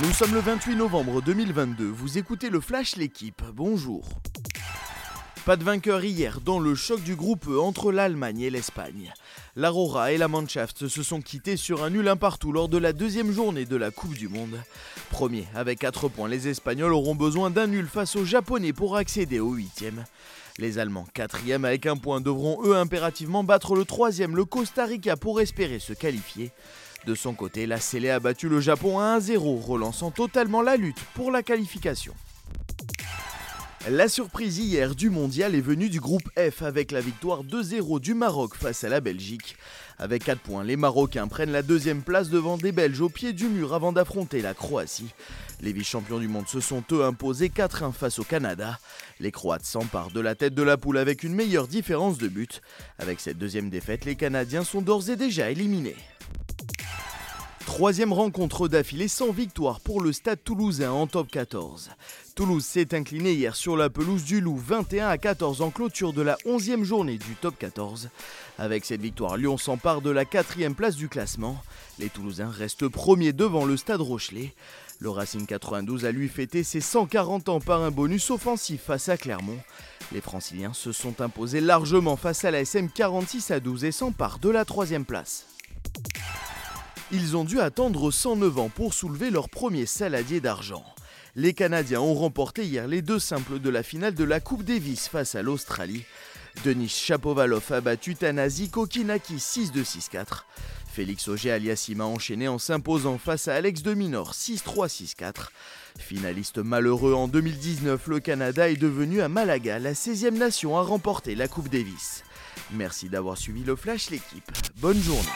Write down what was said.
Nous sommes le 28 novembre 2022, vous écoutez le Flash L'équipe, bonjour. Pas de vainqueur hier dans le choc du groupe E entre l'Allemagne et l'Espagne. L'Aurora et la Mannschaft se sont quittés sur un nul un partout lors de la deuxième journée de la Coupe du Monde. Premier, avec 4 points, les Espagnols auront besoin d'un nul face aux Japonais pour accéder au 8 Les Allemands, quatrième avec un point, devront eux impérativement battre le troisième, le Costa Rica, pour espérer se qualifier. De son côté, la Célé a battu le Japon à 1-0, relançant totalement la lutte pour la qualification. La surprise hier du mondial est venue du groupe F avec la victoire 2-0 du Maroc face à la Belgique. Avec 4 points, les Marocains prennent la deuxième place devant des Belges au pied du mur avant d'affronter la Croatie. Les vice-champions du monde se sont eux imposés 4-1 face au Canada. Les Croates s'emparent de la tête de la poule avec une meilleure différence de but. Avec cette deuxième défaite, les Canadiens sont d'ores et déjà éliminés. Troisième rencontre d'affilée sans victoire pour le Stade toulousain en top 14. Toulouse s'est incliné hier sur la pelouse du Loup 21 à 14 en clôture de la 11e journée du top 14. Avec cette victoire, Lyon s'empare de la quatrième place du classement. Les Toulousains restent premiers devant le Stade Rochelet. Le Racing 92 a lui fêté ses 140 ans par un bonus offensif face à Clermont. Les Franciliens se sont imposés largement face à la SM 46 à 12 et s'emparent de la troisième place. Ils ont dû attendre 109 ans pour soulever leur premier saladier d'argent. Les Canadiens ont remporté hier les deux simples de la finale de la Coupe Davis face à l'Australie. Denis Chapovalov a battu Tanasi Kokinaki 6-2-6-4. Félix Auger-Aliassime a enchaîné en s'imposant face à Alex de Minor 6-3-6-4. Finaliste malheureux en 2019, le Canada est devenu à Malaga la 16e nation à remporter la Coupe Davis. Merci d'avoir suivi le Flash l'équipe. Bonne journée.